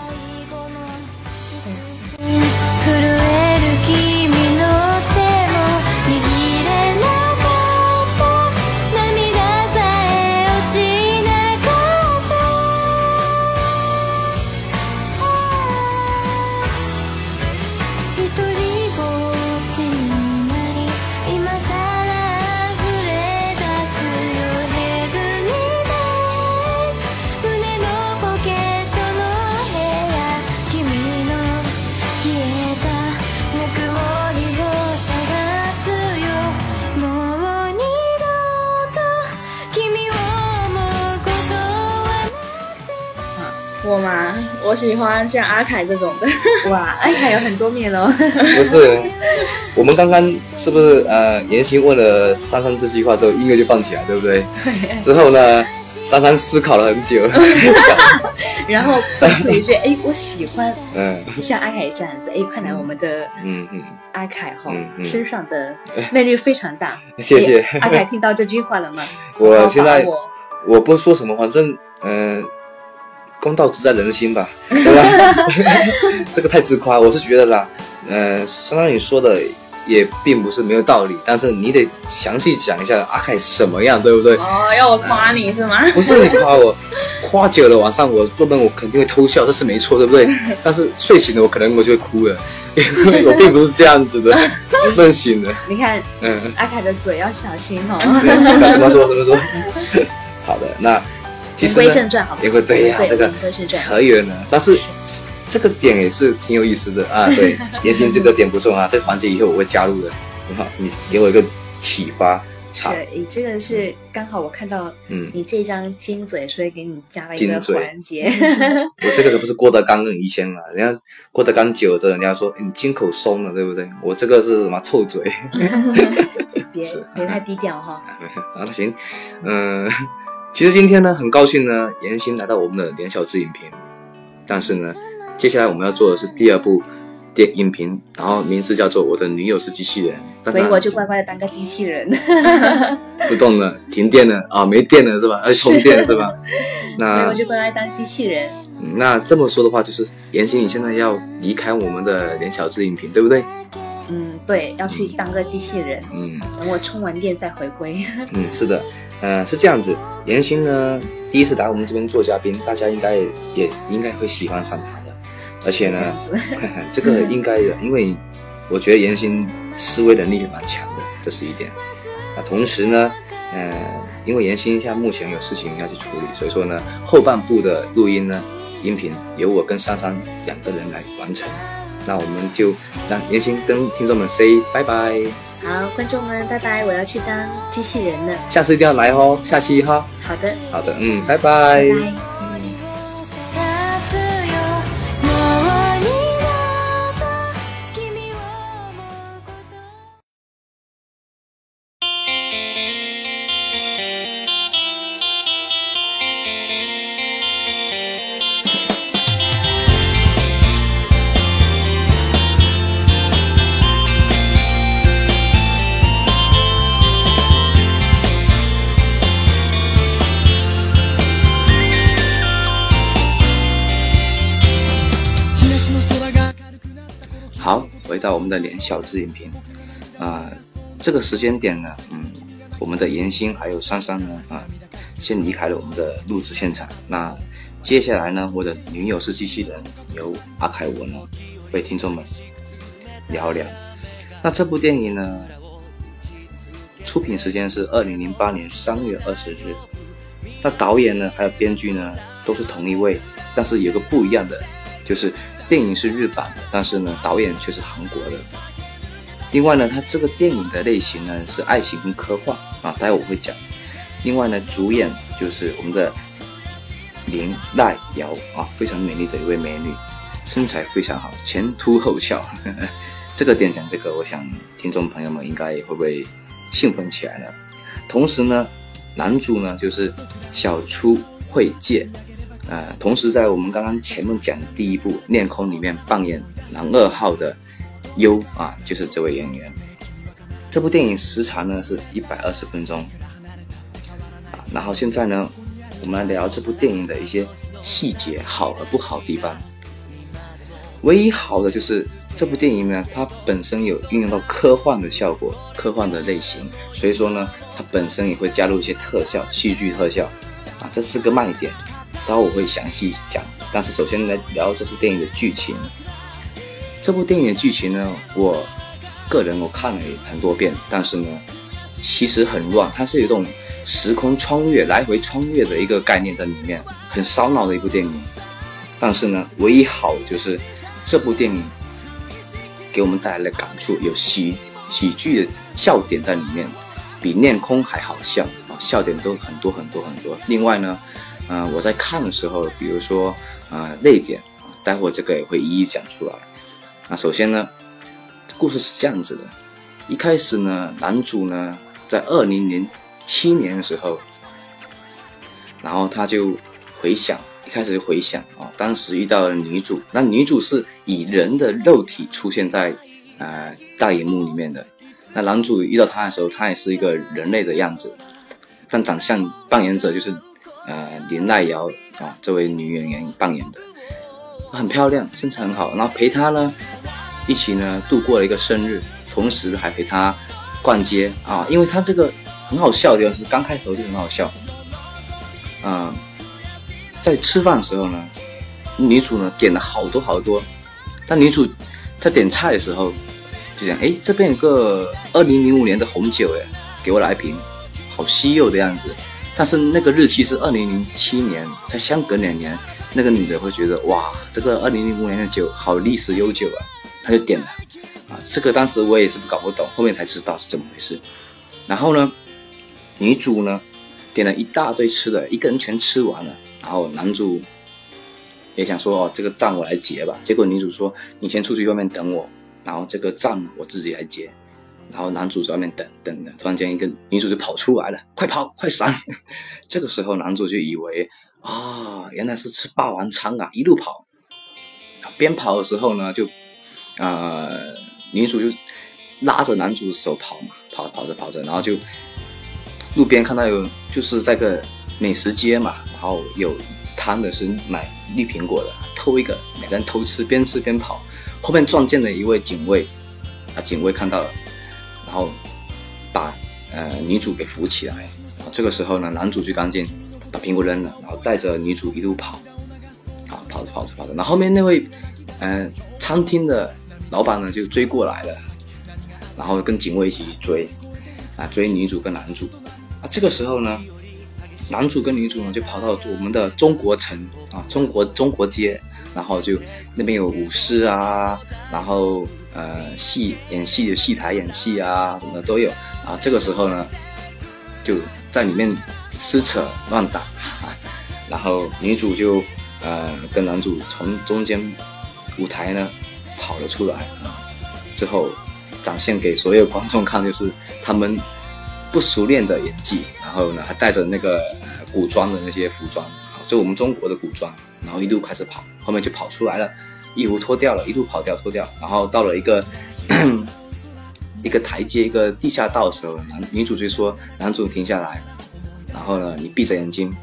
我喜欢像阿凯这种的。[LAUGHS] 哇，阿凯有很多面哦。[LAUGHS] 不是，我们刚刚是不是呃，言行问了珊珊这句话之后，音乐就放起来，对不对？之后呢，珊珊思考了很久，[LAUGHS] 然后蹦出一句：“哎，我喜欢嗯像阿凯这样子。”哎，快来我们的嗯嗯，阿凯哈嗯嗯身上的魅力非常大。谢谢。哎阿凯听到这句话了吗？我现在我不说什么，反正嗯、呃，公道自在人心吧，[LAUGHS] 对吧？[LAUGHS] 这个太自夸，我是觉得啦，呃，相当于你说的也并不是没有道理，但是你得详细讲一下阿凯什么样，对不对？哦，要我夸你是吗？[LAUGHS] 不是你夸我，夸久了晚上我做梦我肯定会偷笑，这是没错，对不对？但是睡醒了我可能我就会哭了，因为我并不是这样子的，梦醒了，你看嗯，阿凯的嘴要小心哦。对怎么说怎么说？好的，那其言实呢，归正传，好不好？言归对呀、对，这个。扯远了，但是这个点也是挺有意思的啊。[LAUGHS] 对，言行这个点不错啊，这个环节以后我会加入的。很好，你给我一个启发。好，是，你这个是刚好我看到嗯，你这张金嘴，所以给你加了一个环节。[LAUGHS] [LAUGHS] 我这个可不是郭德纲跟于谦啊，人家郭德纲久着，人家说、哎你金口松了，对不对？我这个是什么臭嘴？别别太低调哈。啊，那行，嗯、其实今天呢，很高兴呢，严欣来到我们的连小志影评，但是呢，接下来我们要做的是第二部电影评，然后名字叫做《我的女友是机器人》，所以我就乖乖的当个机器人。[LAUGHS] 不动了，停电了啊，没电了是吧？要充电是吧？[LAUGHS] 所以那我就乖乖当机器人。嗯那这么说的话，就是严欣你现在要离开我们的连小志影评，对不对？嗯，对，要去当个机器人，嗯等我充完电再回归。[LAUGHS] 嗯，是的，呃，是这样子。严欣呢，第一次来我们这边做嘉宾，大家应该也也应该会喜欢上他的，而且呢，[LAUGHS] 这个应该的，因为我觉得严欣思维能力也蛮强的，这是一点。啊，同时呢，呃，因为严欣现在目前有事情要去处理，所以说呢，后半部的录音呢，音频由我跟珊珊两个人来完成。那我们就让严欣跟听众们 say 拜拜，好，观众们，拜拜！我要去当机器人了。下次一定要来哦，下期哈。好的，好的，嗯，拜拜。拜拜。们的连小智影评啊、这个时间点呢，嗯，我们的严欣还有珊珊呢，啊、先离开了我们的录制现场。那接下来呢，我的女友是机器人，由阿凯我呢为听众们聊聊。那这部电影呢，出品时间是二零零八年三月二十日。那导演呢，还有编剧呢，都是同一位，但是有个不一样的，就是电影是日版的，但是呢，导演却是韩国的。另外呢，它这个电影的类型呢是爱情跟科幻啊，待会我会讲。另外呢，主演就是我们的林黛瑶啊，非常美丽的一位美女，身材非常好，前凸后翘。呵 [LAUGHS] 呵这个点讲这个，我想听众朋友们应该会不会兴奋起来呢？同时呢，男主呢就是小出惠介，呃，同时在我们刚刚前面讲的第一部《恋空》里面扮演男二号的优啊，就是这位演员。这部电影时长呢是一百二十分钟啊。然后现在呢，我们来聊这部电影的一些细节，好和不好的地方。唯一好的就是这部电影呢，它本身有运用到科幻的效果，科幻的类型，所以说呢，它本身也会加入一些特效，戏剧特效啊，这是个卖点。待会我会详细讲，但是首先来聊这部电影的剧情。这部电影的剧情呢，我个人我看了很多遍，但是呢，其实很乱，它是一种时空穿越、来回穿越的一个概念在里面，很烧脑的一部电影。但是呢，唯一好就是这部电影给我们带来的感触有喜喜剧的笑点在里面，比《恋空》还好笑啊，笑点都很多很多很多。另外呢，呃，我在看的时候，比如说呃泪点啊，待会儿这个也会一一讲出来。那首先呢，故事是这样子的，一开始呢，男主呢在二零零七年的时候，然后他就回想，一开始就回想啊、当时遇到了女主，那女主是以人的肉体出现在呃大荧幕里面的，那男主遇到她的时候，她也是一个人类的样子，但长相扮演者就是呃林奈瑶啊这位女演员扮演的。很漂亮，身材很好，然后陪她呢一起呢度过了一个生日，同时还陪她逛街啊，因为她这个很好笑的地方是刚开头就很好笑，嗯、在吃饭的时候呢，女主呢点了好多好多，但女主在点菜的时候就讲，哎，这边有个二零零五年的红酒，哎，给我来一瓶，好稀有的样子，但是那个日期是二零零七年，才相隔两年。那个女的会觉得哇，这个二零零五年的酒好历史悠久啊，她就点了啊。这个当时我也是搞不懂，后面才知道是怎么回事。然后呢，女主呢点了一大堆吃的，一个人全吃完了。然后男主也想说哦，这个账我来结吧。结果女主说你先出去外面等我，然后这个账我自己来结。然后男主在外面等等的，突然间一个女主就跑出来了，快跑快闪！这个时候男主就以为。啊，原来是吃霸王餐啊！一路跑，边跑的时候呢，就，呃，女主就拉着男主的手跑嘛，跑跑着跑着，然后就路边看到有就是在个美食街嘛，然后有摊的是买绿苹果的，偷一个，每个人偷吃，边吃边跑，后面撞见了一位警卫，啊，警卫看到了，然后把呃女主给扶起来。这个时候呢，男主就赶紧把苹果扔了，然后带着女主一路跑，啊，跑着跑着跑着，然后后面那位嗯、呃餐厅的老板呢就追过来了，然后跟警卫一起去追，啊，追女主跟男主。啊，这个时候呢，男主跟女主呢就跑到我们的中国城啊，中国中国街，然后就那边有舞狮啊，然后呃戏演戏的戏台演戏啊，什么都有。啊，这个时候呢，就在里面撕扯乱打，啊、然后女主就呃跟男主从中间舞台呢跑了出来啊，之后展现给所有观众看，就是他们不熟练的演技，然后呢还带着那个呃古装的那些服装，就我们中国的古装，然后一路开始跑，后面就跑出来了，衣服脱掉了，一路跑掉脱掉，然后到了一个一个台阶一个地下道的时候，男女主就说男主停下来，然后呢你闭着眼睛，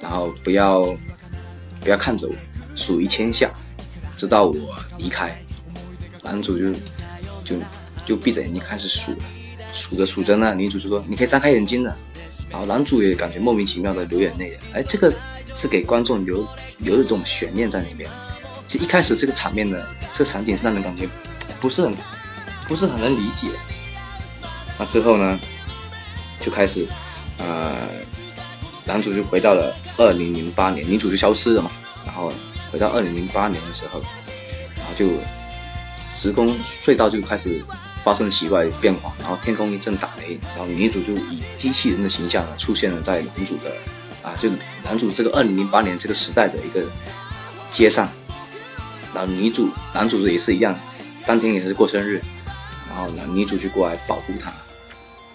然后不要不要看着我，数一千下，直到我离开。男主就就就闭着眼睛开始数，数着数着呢，女主就说你可以张开眼睛了，然后男主也感觉莫名其妙的流眼泪。哎，这个是给观众留留一种悬念在里面。其实一开始这个场面呢，这个场景是让人感觉不是很不是很能理解。那之后呢，就开始呃，男主就回到了二零零八年，女主就消失了嘛。然后回到二零零八年的时候，然后就时空隧道就开始发生奇怪变化，然后天空一阵打雷，然后女主就以机器人的形象呢出现了在男主的啊，就男主这个二零零八年这个时代的一个街上，然后女主男主也是一样，当天也是过生日，然后呢女主就过来保护他。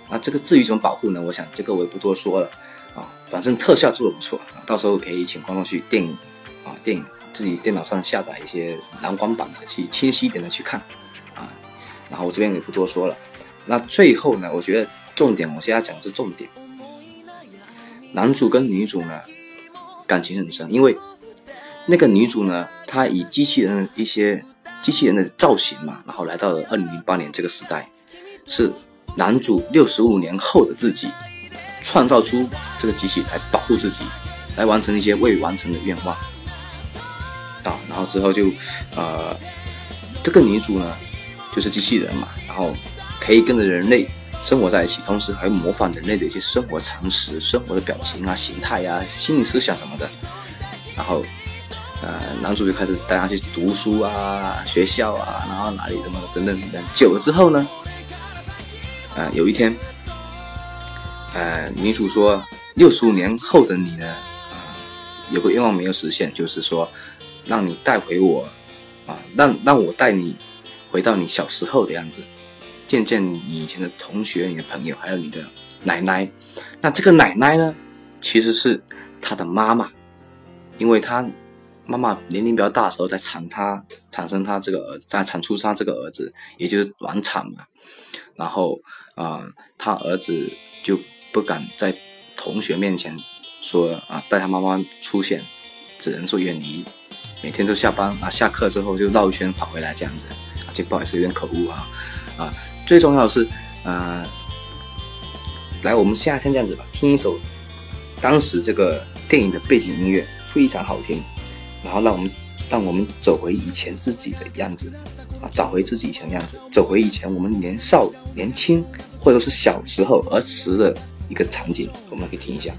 那这个至于怎么保护呢？我想这个我也不多说了啊，反正特效做的不错，到时候可以请观众去电影啊电影自己电脑上下载一些蓝光版的，去清晰一点的去看啊。然后我这边也不多说了。那最后呢，我觉得重点，我现在讲的是重点。男主跟女主呢感情很深，因为那个女主呢，她以机器人的一些机器人的造型嘛，然后来到了二零零八年这个时代，是男主六十五年后的自己创造出这个机器来保护自己，来完成一些未完成的愿望。啊，然后之后就，呃，这个女主呢，就是机器人嘛，然后可以跟着人类生活在一起，同时还模仿人类的一些生活常识、生活的表情啊、形态啊、心理思想什么的。然后，呃，男主就开始带她去读书啊、学校啊，然后哪里怎么等等等等。久了之后呢，呃，有一天，呃，女主说，六十五年后的你呢，啊、有个愿望没有实现，就是说。让你带回我，啊，让让我带你回到你小时候的样子，见见你以前的同学、你的朋友，还有你的奶奶。那这个奶奶呢，其实是他的妈妈，因为他妈妈年龄比较大的时候才产他，产生他这个儿子，才产出他这个儿子，也就是晚产嘛。然后啊、呃他儿子就不敢在同学面前说啊带他妈妈出现，只能说远离。每天都下班啊，下课之后就绕一圈跑回来这样子，啊，这不好意思有点口误啊，啊，最重要的是，呃，来我们现在先这样子吧，听一首当时这个电影的背景音乐非常好听，然后让我们让我们走回以前自己的样子，啊，找回自己以前的样子，走回以前我们年少年轻或者是小时候儿时的一个场景，我们可以听一下。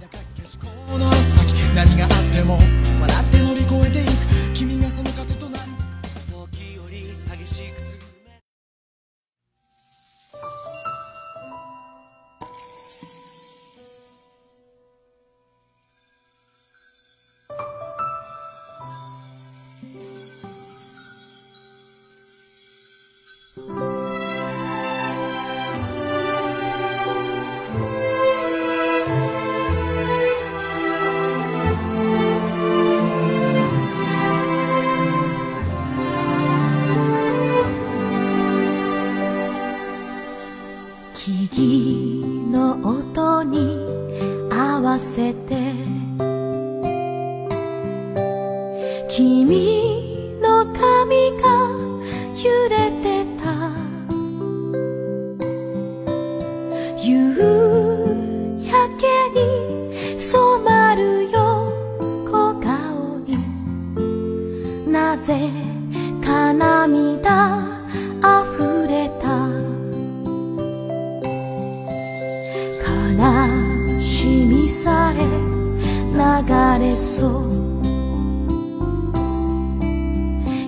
流れそう。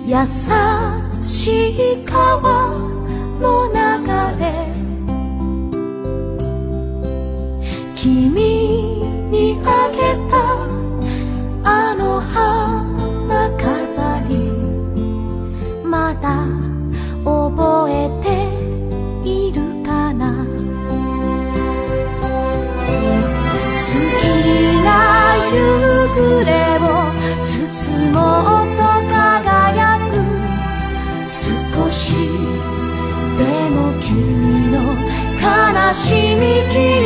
優しい川の流れ。しみ消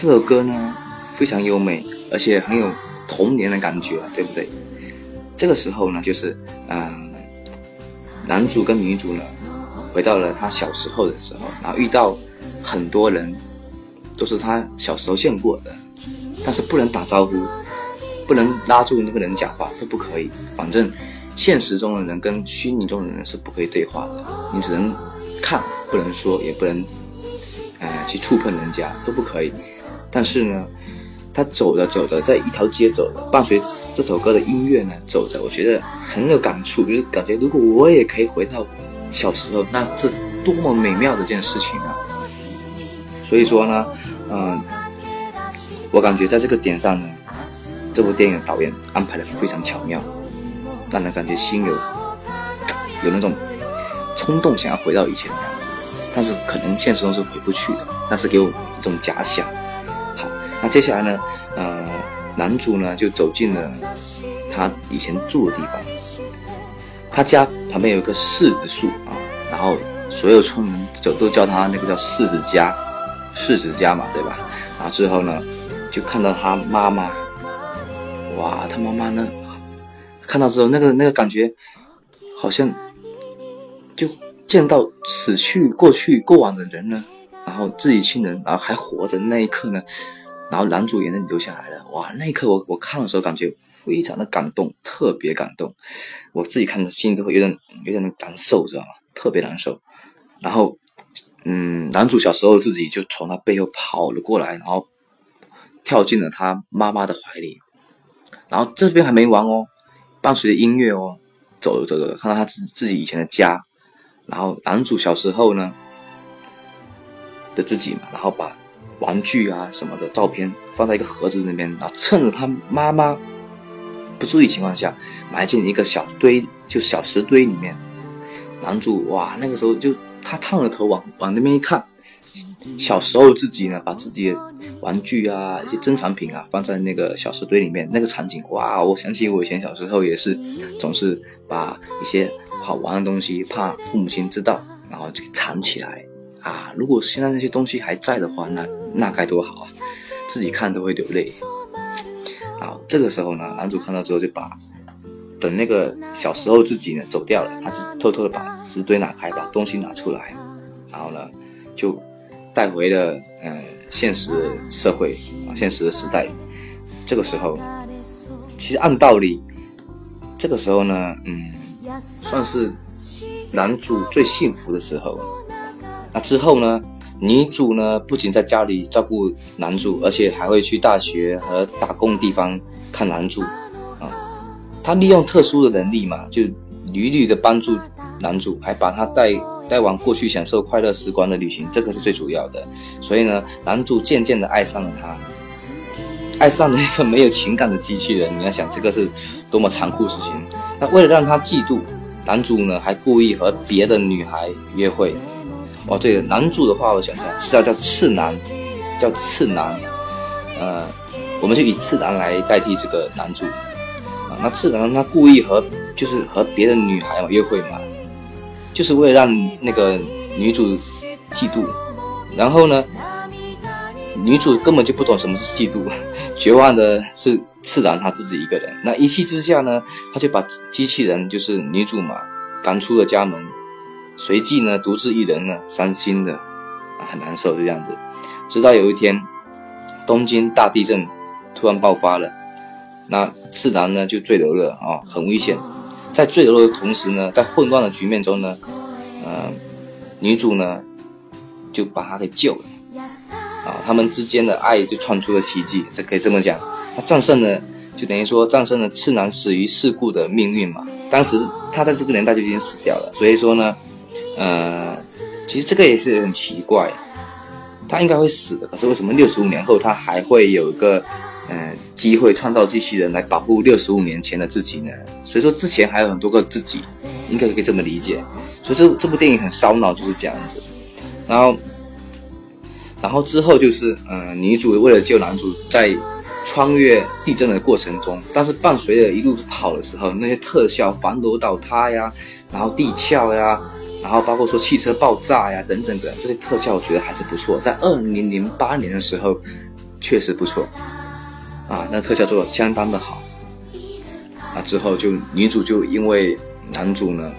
这首歌呢非常优美，而且很有童年的感觉，对不对？这个时候呢，就是嗯、男主跟女主呢回到了他小时候的时候，然后遇到很多人都是他小时候见过的，但是不能打招呼，不能拉住那个人讲话，都不可以。反正现实中的人跟虚拟中的人是不可以对话的，你只能看，不能说，也不能呃去触碰人家，都不可以。但是呢，他走着走着，在一条街走着，伴随这首歌的音乐呢，走着，我觉得很有感触，就是感觉如果我也可以回到小时候，那这多么美妙的一件事情啊！所以说呢，嗯、我感觉在这个点上呢，这部电影导演安排的非常巧妙，让人感觉心有有那种冲动想要回到以前的样子，但是可能现实中是回不去的，但是给我一种假想。那接下来呢，呃，男主呢就走进了他以前住的地方，他家旁边有一棵柿子树啊，然后所有村民就都叫他那个叫柿子家，柿子家嘛，对吧？然后之后呢，就看到他妈妈，哇，他妈妈呢，看到之后那个那个感觉，好像就见到死去、过去、过往的人呢，然后自己亲人，然后还活着那一刻呢，然后男主眼泪流下来了，哇，那一刻我我看的时候感觉非常的感动，特别感动，我自己看的心都会有点有点难受，知道吗？特别难受。然后，嗯，男主小时候自己就从他背后跑了过来，然后跳进了他妈妈的怀里，然后这边还没完哦，伴随着音乐哦，走着走着看到他自自己以前的家，然后男主小时候呢的自己嘛，然后把玩具啊什么的照片放在一个盒子那边，然后趁着他妈妈不注意情况下，埋进一个小堆，就小石堆里面。男主哇，那个时候就他探着头往往那边一看，小时候自己呢，把自己的玩具啊、一些珍藏品啊放在那个小石堆里面，那个场景哇，我想起我以前小时候也是，总是把一些好玩的东西怕父母亲知道，然后就藏起来啊。如果现在那些东西还在的话，那那该多好啊！自己看都会流泪。好，这个时候呢，男主看到之后就把等那个小时候自己呢走掉了，他就偷偷的把石堆拿开，把东西拿出来，然后呢就带回了呃现实社会啊，现实的时代。这个时候，其实按道理，这个时候呢，嗯，算是男主最幸福的时候。那之后呢，女主呢不仅在家里照顾男主，而且还会去大学和打工地方看男主啊。她利用特殊的能力嘛，就屡屡的帮助男主，还把他带带往过去享受快乐时光的旅行，这个是最主要的。所以呢，男主渐渐的爱上了她，爱上了一个没有情感的机器人。你要想，这个是多么残酷的事情。那为了让他嫉妒，男主呢还故意和别的女孩约会。哦，对了，男主的话，我想想是叫叫次男，叫次男。呃，我们就以次男来代替这个男主。啊，那次男他故意和就是和别的女孩嘛约会嘛，就是为了让那个女主嫉妒。然后呢，女主根本就不懂什么是嫉妒，绝望的是次男他自己一个人。那一气之下呢，他就把机器人就是女主嘛赶出了家门。随即呢，独自一人呢，伤心的啊，很难受，就这样子。直到有一天，东京大地震突然爆发了，那次男呢就坠楼了啊，很危险。在坠楼的同时呢，在混乱的局面中呢，呃，女主呢就把他给救了啊，他们之间的爱就创出了奇迹，这可以这么讲。他战胜了，就等于说战胜了次男死于事故的命运嘛。当时他在这个年代就已经死掉了，所以说呢。呃，其实这个也是很奇怪，他应该会死的，可是为什么六十五年后他还会有一个呃机会创造机器人来保护六十五年前的自己呢？所以说之前还有很多个自己，应该可以这么理解。所以这这部电影很烧脑，就是这样子。然后，然后之后就是呃女主为了救男主，在穿越地震的过程中，但是伴随着一路跑的时候，那些特效，房楼倒塌呀，然后地壳呀。然后包括说汽车爆炸呀等等的这些特效，我觉得还是不错。在二零零八年的时候，确实不错，啊，那特效做的相当的好。啊之后就女主就因为男主呢，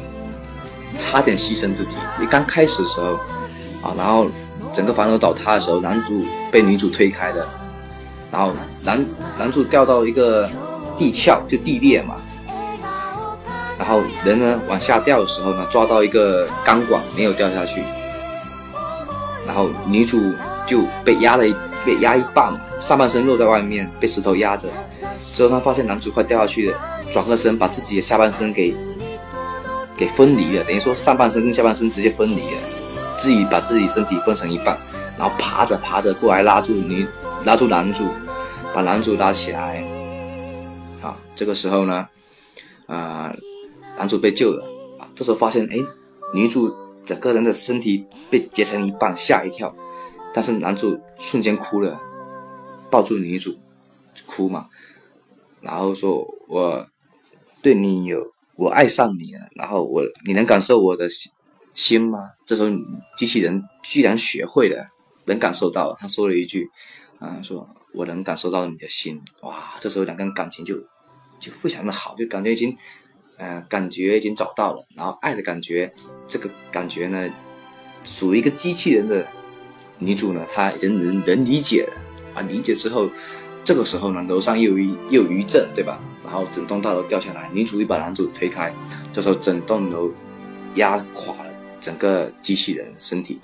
差点牺牲自己。你刚开始的时候，啊，然后整个房楼倒塌的时候，男主被女主推开的，然后男男主掉到一个地壳，就地裂嘛。然后人呢往下掉的时候呢，抓到一个钢管没有掉下去，然后女主就被压了一被压一半，上半身落在外面，被石头压着。之后她发现男主快掉下去了，转个身把自己的下半身给给分离了，等于说上半身跟下半身直接分离了，自己把自己身体分成一半，然后爬着爬着过来拉住女拉住男主，把男主拉起来。啊，这个时候呢，啊。男主被救了啊！这时候发现，哎，女主整个人的身体被截成一半，吓一跳。但是男主瞬间哭了，抱住女主，哭嘛，然后说：“我对你有，我爱上你了。然后我，你能感受我的心吗？”这时候机器人居然学会了，能感受到。他说了一句：“啊，说我能感受到你的心。”哇！这时候两个人感情就就非常的好，就感觉已经。呃，感觉已经找到了，然后爱的感觉，这个感觉呢，属于一个机器人的女主呢，她已经能能理解了啊，理解之后，这个时候呢，楼上又有一又有余震，对吧？然后整栋大楼掉下来，女主一把男主推开，这时候整栋楼压垮了整个机器人身体，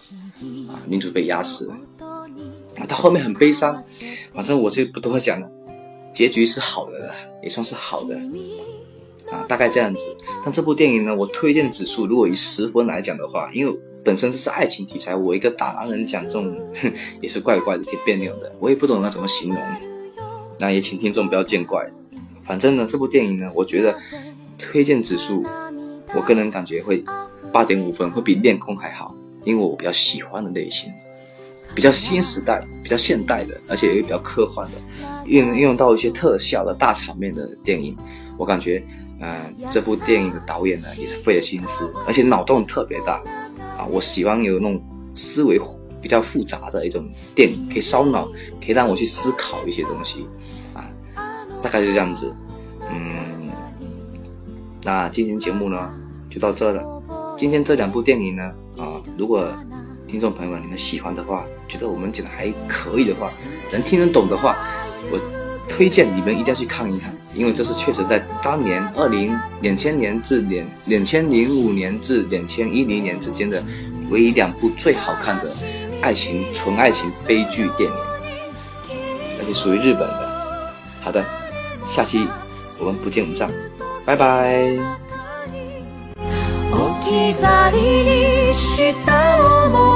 啊，女主被压死了，啊，她后面很悲伤，反正我就不多讲了，结局是好的了，也算是好的。啊，大概这样子。但这部电影呢，我推荐指数如果以十分来讲的话，因为本身这是爱情题材，我一个大男人讲这种 [LAUGHS] 也是怪怪的，挺别扭的。我也不懂要怎么形容，那也请听众不要见怪。反正呢，这部电影呢，我觉得推荐指数，我个人感觉会八点五分，会比《恋空》还好，因为我比较喜欢的类型，比较新时代、比较现代的，而且也比较科幻的，运运用到一些特效的大场面的电影，我感觉。嗯，这部电影的导演呢也是费了心思，而且脑洞特别大啊！我喜欢有那种思维比较复杂的一种电影，可以烧脑，可以让我去思考一些东西啊。大概就这样子，嗯，那今天节目呢就到这了。今天这两部电影呢啊，如果听众朋友们你们喜欢的话，觉得我们讲的还可以的话，能听得懂的话，我。推荐你们一定要去看一看，因为这是确实在当年二零两千年至两两千零五年至两千一零年之间的唯一两部最好看的爱情纯爱情悲剧电影，而且属于日本的。好的，下期我们不见不散，拜拜。 き去りにした想い涙に変え